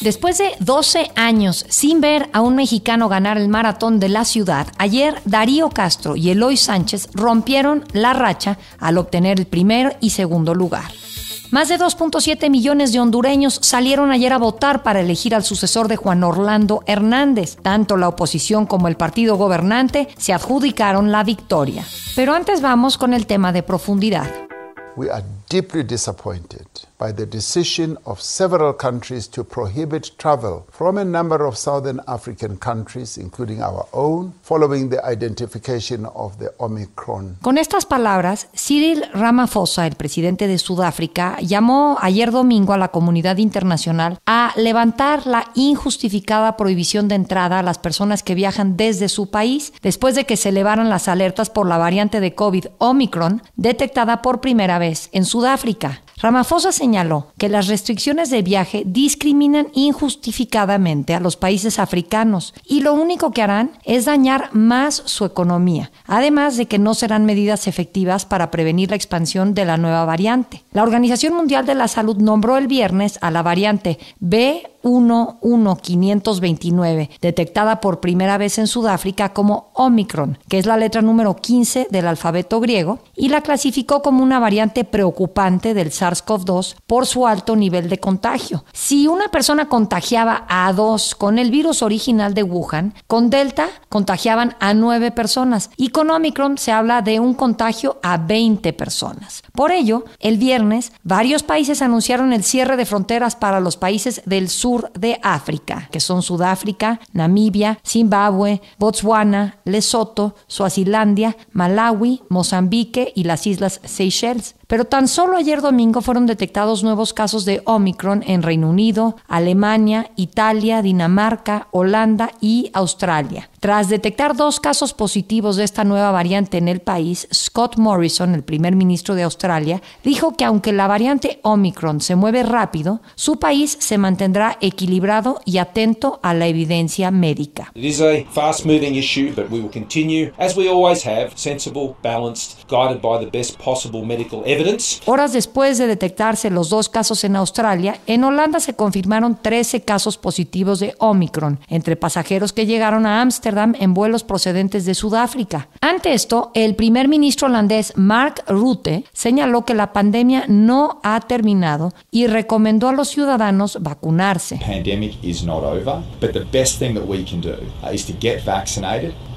Después de 12 años sin ver a un mexicano ganar el maratón de la ciudad, ayer Darío Castro y Eloy Sánchez rompieron la racha al obtener el primer y segundo lugar. Más de 2.7 millones de hondureños salieron ayer a votar para elegir al sucesor de Juan Orlando Hernández. Tanto la oposición como el partido gobernante se adjudicaron la victoria. Pero antes vamos con el tema de profundidad. Deeply disappointed by the decision of several countries to prohibit travel from a number of southern African countries, including our own, following the identification of the Omicron. Con estas palabras, Cyril Ramaphosa, el presidente de Sudáfrica, llamó ayer domingo a la comunidad internacional a levantar la injustificada prohibición de entrada a las personas que viajan desde su país después de que se elevaran las alertas por la variante de COVID Omicron detectada por primera vez en Sudáfrica. Sudáfrica. Ramaphosa señaló que las restricciones de viaje discriminan injustificadamente a los países africanos y lo único que harán es dañar más su economía, además de que no serán medidas efectivas para prevenir la expansión de la nueva variante. La Organización Mundial de la Salud nombró el viernes a la variante B 11529, detectada por primera vez en Sudáfrica como Omicron, que es la letra número 15 del alfabeto griego, y la clasificó como una variante preocupante del SARS-CoV-2 por su alto nivel de contagio. Si una persona contagiaba a dos con el virus original de Wuhan, con Delta contagiaban a nueve personas y con Omicron se habla de un contagio a 20 personas. Por ello, el viernes, varios países anunciaron el cierre de fronteras para los países del sur de África, que son Sudáfrica, Namibia, Zimbabue, Botswana, Lesoto, Suazilandia, Malawi, Mozambique y las Islas Seychelles. Pero tan solo ayer domingo fueron detectados nuevos casos de Omicron en Reino Unido, Alemania, Italia, Dinamarca, Holanda y Australia. Tras detectar dos casos positivos de esta nueva variante en el país, Scott Morrison, el primer ministro de Australia, dijo que aunque la variante Omicron se mueve rápido, su país se mantendrá equilibrado y atento a la evidencia médica. It is a fast moving issue, but we will continue, as we always have, sensible, balanced, guided by the best possible medical evidence. Horas después de detectarse los dos casos en Australia, en Holanda se confirmaron 13 casos positivos de Omicron entre pasajeros que llegaron a Ámsterdam en vuelos procedentes de Sudáfrica. Ante esto, el primer ministro holandés Mark Rutte señaló que la pandemia no ha terminado y recomendó a los ciudadanos vacunarse.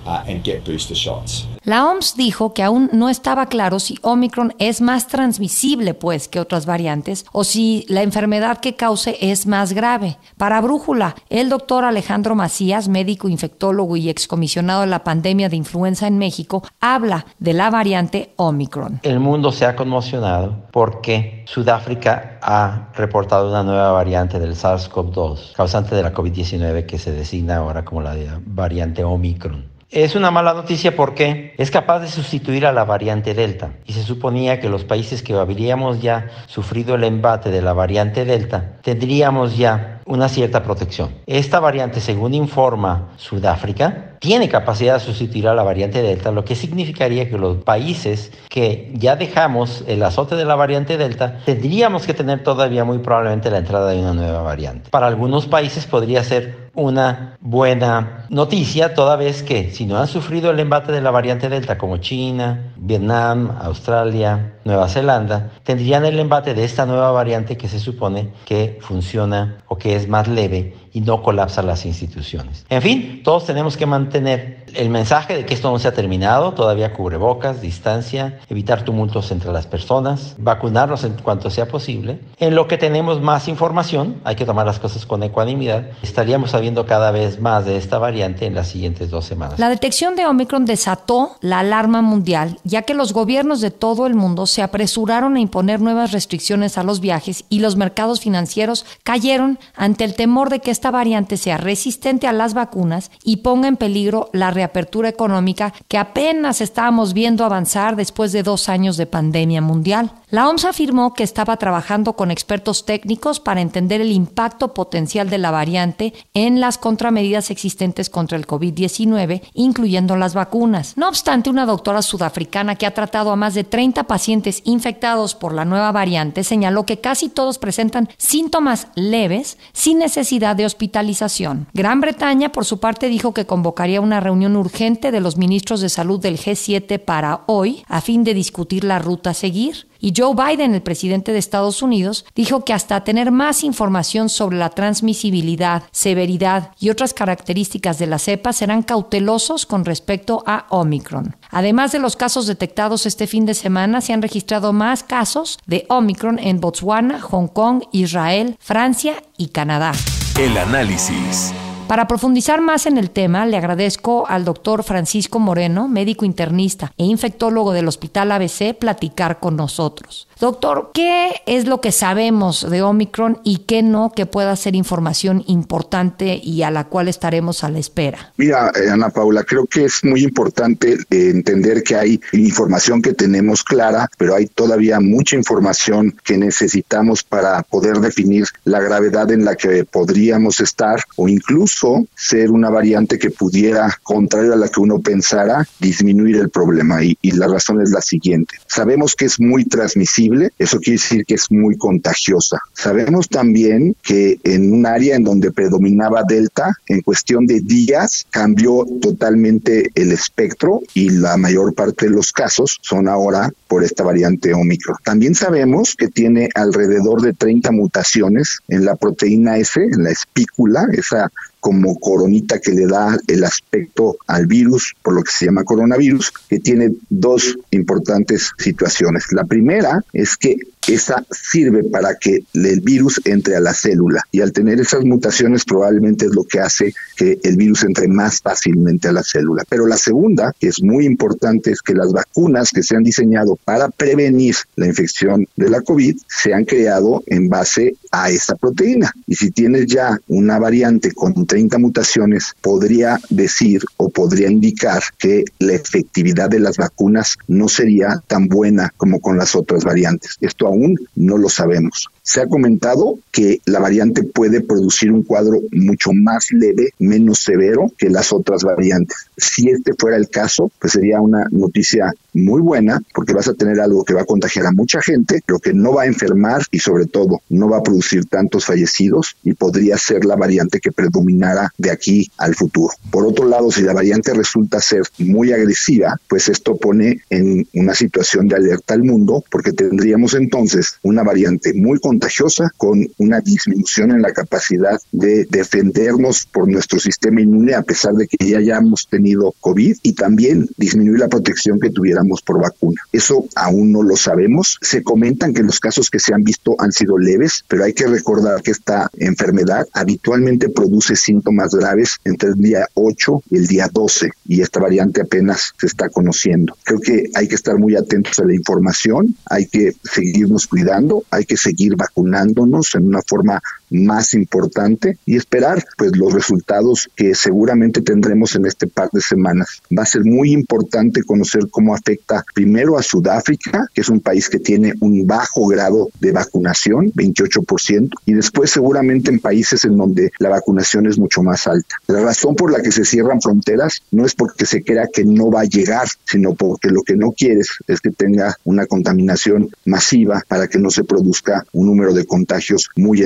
Uh, and get booster shots. La OMS dijo que aún no estaba claro si Omicron es más transmisible pues que otras variantes o si la enfermedad que cause es más grave. Para Brújula, el doctor Alejandro Macías, médico infectólogo y excomisionado de la pandemia de influenza en México, habla de la variante Omicron. El mundo se ha conmocionado porque Sudáfrica ha reportado una nueva variante del SARS-CoV-2, causante de la COVID-19 que se designa ahora como la variante Omicron. Es una mala noticia porque es capaz de sustituir a la variante Delta y se suponía que los países que habríamos ya sufrido el embate de la variante Delta tendríamos ya una cierta protección. Esta variante, según informa Sudáfrica, tiene capacidad de sustituir a la variante Delta, lo que significaría que los países que ya dejamos el azote de la variante Delta tendríamos que tener todavía muy probablemente la entrada de una nueva variante. Para algunos países podría ser una buena noticia, toda vez que si no han sufrido el embate de la variante Delta, como China, Vietnam, Australia, Nueva Zelanda, tendrían el embate de esta nueva variante que se supone que funciona o que es más leve y no colapsa las instituciones. En fin, todos tenemos que mantener el mensaje de que esto no se ha terminado, todavía cubrebocas, distancia, evitar tumultos entre las personas, vacunarnos en cuanto sea posible. En lo que tenemos más información, hay que tomar las cosas con ecuanimidad, estaríamos sabiendo cada vez más de esta variante en las siguientes dos semanas. La detección de Omicron desató la alarma mundial, ya que los gobiernos de todo el mundo se apresuraron a imponer nuevas restricciones a los viajes y los mercados financieros cayeron ante el temor de que esta variante sea resistente a las vacunas y ponga en peligro la reapertura económica que apenas estábamos viendo avanzar después de dos años de pandemia mundial. La OMS afirmó que estaba trabajando con expertos técnicos para entender el impacto potencial de la variante en las contramedidas existentes contra el COVID-19, incluyendo las vacunas. No obstante, una doctora sudafricana que ha tratado a más de 30 pacientes infectados por la nueva variante señaló que casi todos presentan síntomas leves sin necesidad de hospitalización. Gran Bretaña, por su parte, dijo que convocaría una reunión urgente de los ministros de salud del G7 para hoy a fin de discutir la ruta a seguir. Y Joe Biden, el presidente de Estados Unidos, dijo que hasta tener más información sobre la transmisibilidad, severidad y otras características de la cepa serán cautelosos con respecto a Omicron. Además de los casos detectados este fin de semana, se han registrado más casos de Omicron en Botswana, Hong Kong, Israel, Francia y Canadá. El análisis. Para profundizar más en el tema, le agradezco al doctor Francisco Moreno, médico internista e infectólogo del Hospital ABC, platicar con nosotros. Doctor, ¿qué es lo que sabemos de Omicron y qué no que pueda ser información importante y a la cual estaremos a la espera? Mira, eh, Ana Paula, creo que es muy importante eh, entender que hay información que tenemos clara, pero hay todavía mucha información que necesitamos para poder definir la gravedad en la que podríamos estar o incluso ser una variante que pudiera, contrario a la que uno pensara, disminuir el problema. Y, la razón es la siguiente. Sabemos que es muy transmisible eso quiere decir que es muy contagiosa. Sabemos también que en un área en donde predominaba Delta, en cuestión de días cambió totalmente el espectro y la mayor parte de los casos son ahora por esta variante Omicron. También sabemos que tiene alrededor de 30 mutaciones en la proteína S, en la espícula, esa como coronita que le da el aspecto al virus, por lo que se llama coronavirus, que tiene dos importantes situaciones. La primera es que esa sirve para que el virus entre a la célula y al tener esas mutaciones probablemente es lo que hace que el virus entre más fácilmente a la célula. Pero la segunda, que es muy importante, es que las vacunas que se han diseñado para prevenir la infección de la COVID se han creado en base a esa proteína. Y si tienes ya una variante con 30 mutaciones, podría decir o podría indicar que la efectividad de las vacunas no sería tan buena como con las otras variantes. Esto aún no lo sabemos. Se ha comentado que la variante puede producir un cuadro mucho más leve, menos severo que las otras variantes. Si este fuera el caso, pues sería una noticia muy buena porque vas a tener algo que va a contagiar a mucha gente, pero que no va a enfermar y sobre todo no va a producir tantos fallecidos y podría ser la variante que predominara de aquí al futuro. Por otro lado, si la variante resulta ser muy agresiva, pues esto pone en una situación de alerta al mundo porque tendríamos entonces una variante muy contagiosa con una disminución en la capacidad de defendernos por nuestro sistema inmune a pesar de que ya hayamos tenido COVID y también disminuir la protección que tuviéramos por vacuna. Eso aún no lo sabemos. Se comentan que los casos que se han visto han sido leves, pero hay que recordar que esta enfermedad habitualmente produce síntomas graves entre el día 8 y el día 12 y esta variante apenas se está conociendo. Creo que hay que estar muy atentos a la información, hay que seguirnos cuidando, hay que seguir vacunándonos en una forma más importante y esperar pues los resultados que seguramente tendremos en este par de semanas. Va a ser muy importante conocer cómo afecta primero a Sudáfrica, que es un país que tiene un bajo grado de vacunación, 28%, y después seguramente en países en donde la vacunación es mucho más alta. La razón por la que se cierran fronteras no es porque se crea que no va a llegar, sino porque lo que no quieres es que tenga una contaminación masiva para que no se produzca un número de contagios muy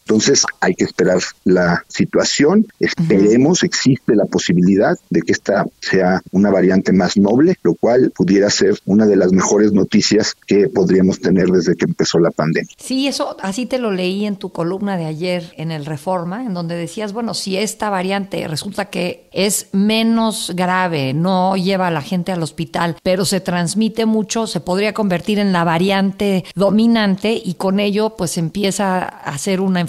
Entonces hay que esperar la situación, esperemos, existe la posibilidad de que esta sea una variante más noble, lo cual pudiera ser una de las mejores noticias que podríamos tener desde que empezó la pandemia. Sí, eso así te lo leí en tu columna de ayer en el Reforma, en donde decías, bueno, si esta variante resulta que es menos grave, no lleva a la gente al hospital, pero se transmite mucho, se podría convertir en la variante dominante y con ello pues empieza a ser una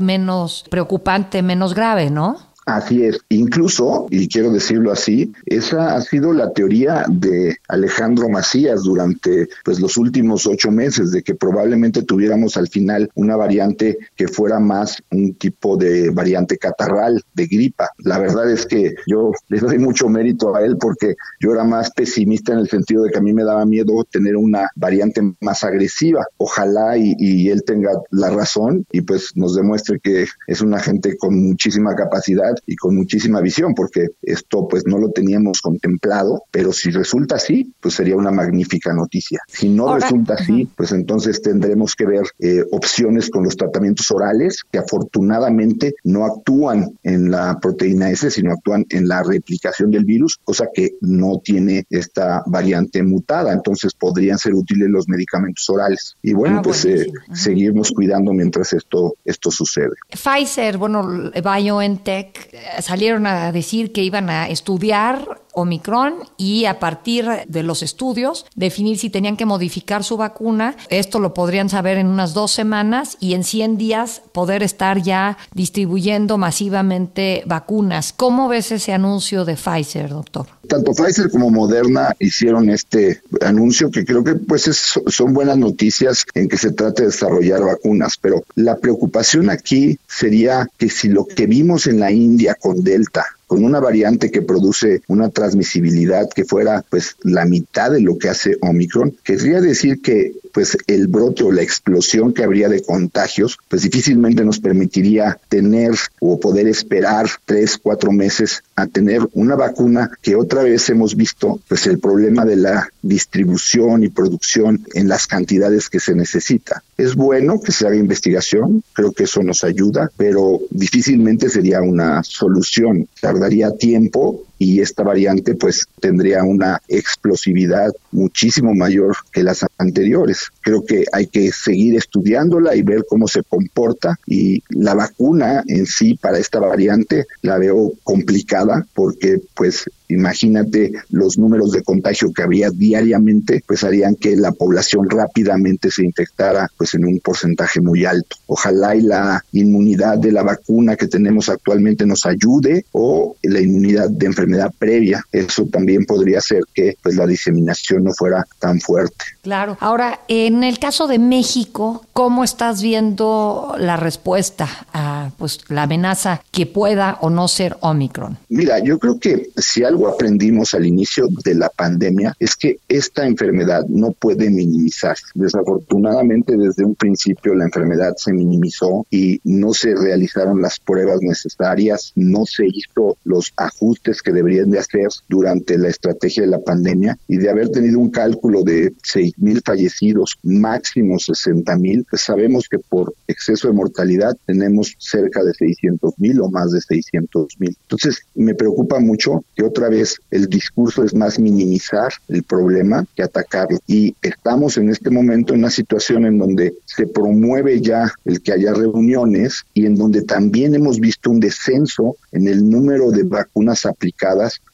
menos preocupante, menos grave, ¿no? Así es, incluso, y quiero decirlo así, esa ha sido la teoría de Alejandro Macías durante pues, los últimos ocho meses, de que probablemente tuviéramos al final una variante que fuera más un tipo de variante catarral, de gripa. La verdad es que yo le doy mucho mérito a él porque yo era más pesimista en el sentido de que a mí me daba miedo tener una variante más agresiva. Ojalá y, y él tenga la razón y pues nos demuestre que es una gente con muchísima capacidad y con muchísima visión, porque esto pues no lo teníamos contemplado, pero si resulta así, pues sería una magnífica noticia. Si no resulta así, pues entonces tendremos que ver eh, opciones con los tratamientos orales que afortunadamente no actúan en la proteína S, sino actúan en la replicación del virus, cosa que no tiene esta variante mutada. Entonces podrían ser útiles los medicamentos orales. Y bueno, ah, pues eh, seguimos cuidando mientras esto, esto sucede. Pfizer, bueno, BioNTech salieron a decir que iban a estudiar Omicron y a partir de los estudios definir si tenían que modificar su vacuna. Esto lo podrían saber en unas dos semanas y en 100 días poder estar ya distribuyendo masivamente vacunas. ¿Cómo ves ese anuncio de Pfizer, doctor? Tanto Pfizer como Moderna hicieron este anuncio que creo que pues son buenas noticias en que se trate de desarrollar vacunas, pero la preocupación aquí sería que si lo que vimos en la India con Delta con una variante que produce una transmisibilidad que fuera pues la mitad de lo que hace Omicron, querría decir que pues el brote o la explosión que habría de contagios, pues difícilmente nos permitiría tener o poder esperar tres, cuatro meses a tener una vacuna que otra vez hemos visto, pues el problema de la distribución y producción en las cantidades que se necesita. Es bueno que se haga investigación, creo que eso nos ayuda, pero difícilmente sería una solución daría tiempo y esta variante pues tendría una explosividad muchísimo mayor que las anteriores. Creo que hay que seguir estudiándola y ver cómo se comporta y la vacuna en sí para esta variante la veo complicada porque pues imagínate los números de contagio que había diariamente, pues harían que la población rápidamente se infectara pues en un porcentaje muy alto. Ojalá y la inmunidad de la vacuna que tenemos actualmente nos ayude o la inmunidad de enfermedad previa. Eso también podría ser que pues la diseminación no fuera tan fuerte. Claro. Ahora, en el caso de México, ¿cómo estás viendo la respuesta a pues la amenaza que pueda o no ser Omicron? Mira, yo creo que si algo aprendimos al inicio de la pandemia es que esta enfermedad no puede minimizarse. Desafortunadamente, desde un principio la enfermedad se minimizó y no se realizaron las pruebas necesarias, no se hizo los ajustes que deberían de hacer durante la estrategia de la pandemia y de haber tenido un cálculo de 6 mil fallecidos, máximo 60 mil, pues sabemos que por exceso de mortalidad tenemos cerca de 600 mil o más de 600 mil. Entonces me preocupa mucho que otra vez el discurso es más minimizar el problema que atacarlo y estamos en este momento en una situación en donde se promueve ya el que haya reuniones y en donde también hemos visto un descenso en el número de vacunas aplicadas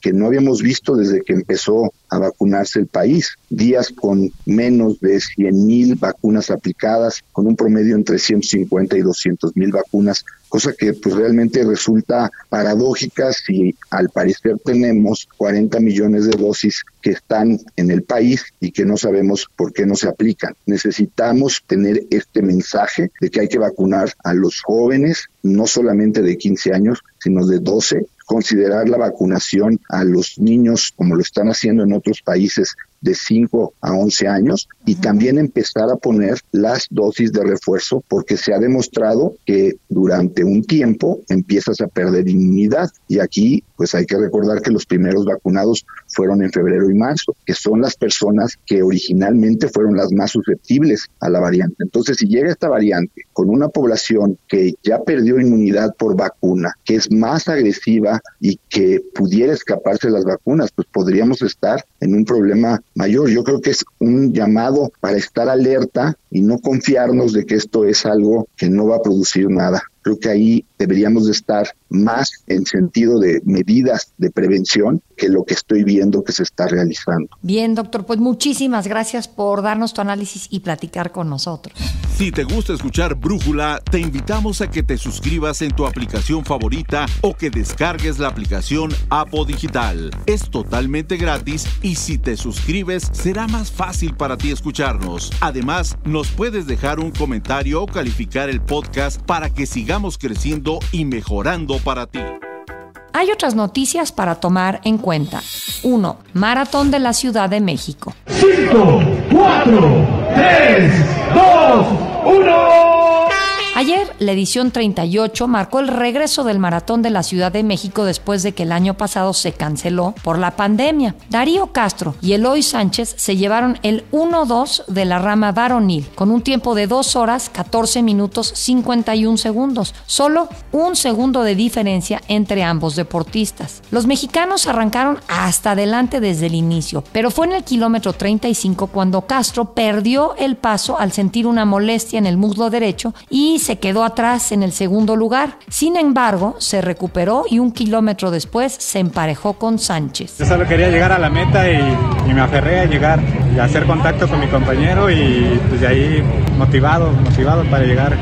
que no habíamos visto desde que empezó a vacunarse el país. Días con menos de 100 mil vacunas aplicadas, con un promedio entre 150 y 200 mil vacunas, cosa que pues realmente resulta paradójica si al parecer tenemos 40 millones de dosis que están en el país y que no sabemos por qué no se aplican. Necesitamos tener este mensaje de que hay que vacunar a los jóvenes, no solamente de 15 años, sino de 12 considerar la vacunación a los niños como lo están haciendo en otros países de 5 a 11 años y también empezar a poner las dosis de refuerzo porque se ha demostrado que durante un tiempo empiezas a perder inmunidad. Y aquí pues hay que recordar que los primeros vacunados fueron en febrero y marzo, que son las personas que originalmente fueron las más susceptibles a la variante. Entonces, si llega esta variante con una población que ya perdió inmunidad por vacuna, que es más agresiva y que pudiera escaparse de las vacunas, pues podríamos estar en un problema mayor. Yo creo que es un llamado para estar alerta y no confiarnos de que esto es algo que no va a producir nada Creo que ahí deberíamos de estar más en sentido de medidas de prevención que lo que estoy viendo que se está realizando. Bien, doctor, pues muchísimas gracias por darnos tu análisis y platicar con nosotros. Si te gusta escuchar Brújula, te invitamos a que te suscribas en tu aplicación favorita o que descargues la aplicación Apo Digital. Es totalmente gratis y si te suscribes será más fácil para ti escucharnos. Además, nos puedes dejar un comentario o calificar el podcast para que sigamos creciendo y mejorando para ti. Hay otras noticias para tomar en cuenta. 1. Maratón de la Ciudad de México. 5, 4, 3, 2, 1. Ayer, la edición 38 marcó el regreso del Maratón de la Ciudad de México después de que el año pasado se canceló por la pandemia. Darío Castro y Eloy Sánchez se llevaron el 1-2 de la rama varonil, con un tiempo de 2 horas 14 minutos 51 segundos, solo un segundo de diferencia entre ambos deportistas. Los mexicanos arrancaron hasta adelante desde el inicio, pero fue en el kilómetro 35 cuando Castro perdió el paso al sentir una molestia en el muslo derecho y se quedó atrás en el segundo lugar. Sin embargo, se recuperó y un kilómetro después se emparejó con Sánchez. Yo solo quería llegar a la meta y, me aferré a llegar y hacer contacto con mi compañero y pues de ahí motivado, motivado para llegar.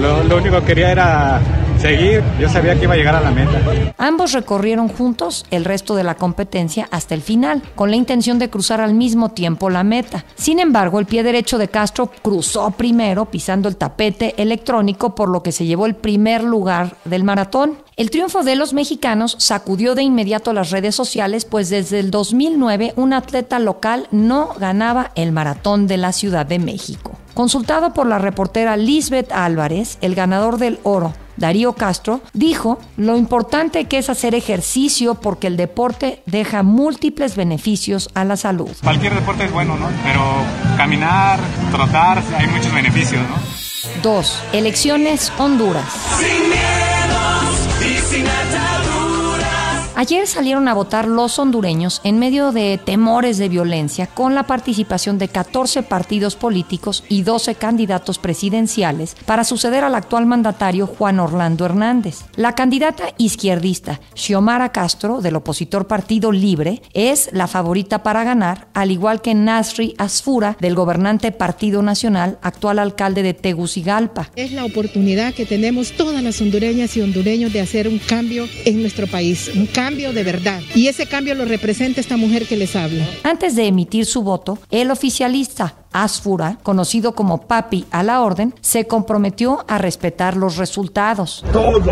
Lo, lo único que quería era seguir, yo sabía que iba a llegar a la meta. Ambos recorrieron juntos el resto de la competencia hasta el final, con la intención de cruzar al mismo tiempo la meta. Sin embargo, el pie derecho de Castro cruzó primero pisando el tapete electrónico, por lo que se llevó el primer lugar del maratón. El triunfo de los mexicanos sacudió de inmediato las redes sociales, pues desde el 2009 un atleta local no ganaba el maratón de la Ciudad de México. Consultado por la reportera Lisbeth Álvarez, el ganador del oro, Darío Castro, dijo lo importante que es hacer ejercicio porque el deporte deja múltiples beneficios a la salud. Cualquier deporte es bueno, ¿no? Pero caminar, trotar, hay muchos beneficios, ¿no? 2. Elecciones Honduras. Sin miedos y sin Ayer salieron a votar los hondureños en medio de temores de violencia con la participación de 14 partidos políticos y 12 candidatos presidenciales para suceder al actual mandatario Juan Orlando Hernández. La candidata izquierdista Xiomara Castro del opositor Partido Libre es la favorita para ganar, al igual que Nasri Asfura del gobernante Partido Nacional, actual alcalde de Tegucigalpa. Es la oportunidad que tenemos todas las hondureñas y hondureños de hacer un cambio en nuestro país, cambio de verdad. Y ese cambio lo representa esta mujer que les habla. Antes de emitir su voto, el oficialista Asfura, conocido como Papi a la Orden, se comprometió a respetar los resultados. Todos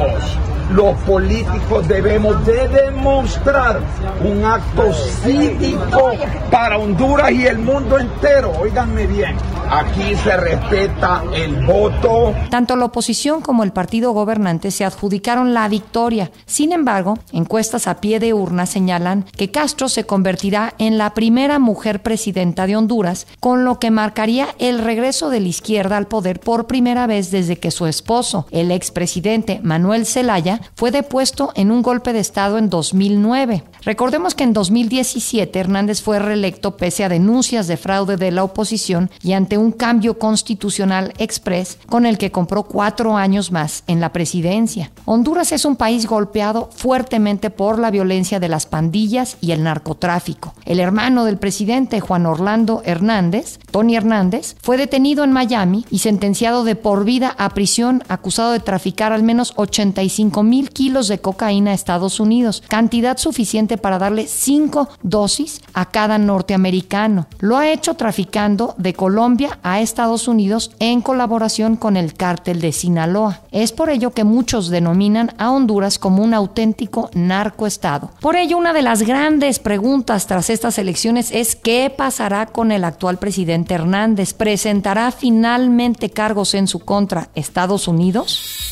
los políticos debemos de demostrar un acto cívico para Honduras y el mundo entero. Óiganme bien, aquí se respeta el voto. Tanto la oposición como el partido gobernante se adjudicaron la victoria. Sin embargo, encuestas a pie de urna señalan que Castro se convertirá en la primera mujer presidenta de Honduras, con lo que marcaría el regreso de la izquierda al poder por primera vez desde que su esposo, el expresidente Manuel Zelaya, fue depuesto en un golpe de Estado en 2009. Recordemos que en 2017 Hernández fue reelecto pese a denuncias de fraude de la oposición y ante un cambio constitucional express con el que compró cuatro años más en la presidencia. Honduras es un país golpeado fuertemente por la violencia de las pandillas y el narcotráfico. El hermano del presidente Juan Orlando Hernández, Hernández, fue detenido en Miami y sentenciado de por vida a prisión acusado de traficar al menos 85 mil kilos de cocaína a Estados Unidos, cantidad suficiente para darle cinco dosis a cada norteamericano. Lo ha hecho traficando de Colombia a Estados Unidos en colaboración con el cártel de Sinaloa. Es por ello que muchos denominan a Honduras como un auténtico narcoestado. Por ello, una de las grandes preguntas tras estas elecciones es qué pasará con el actual presidente Hernández. ¿Presentará finalmente cargos en su contra Estados Unidos?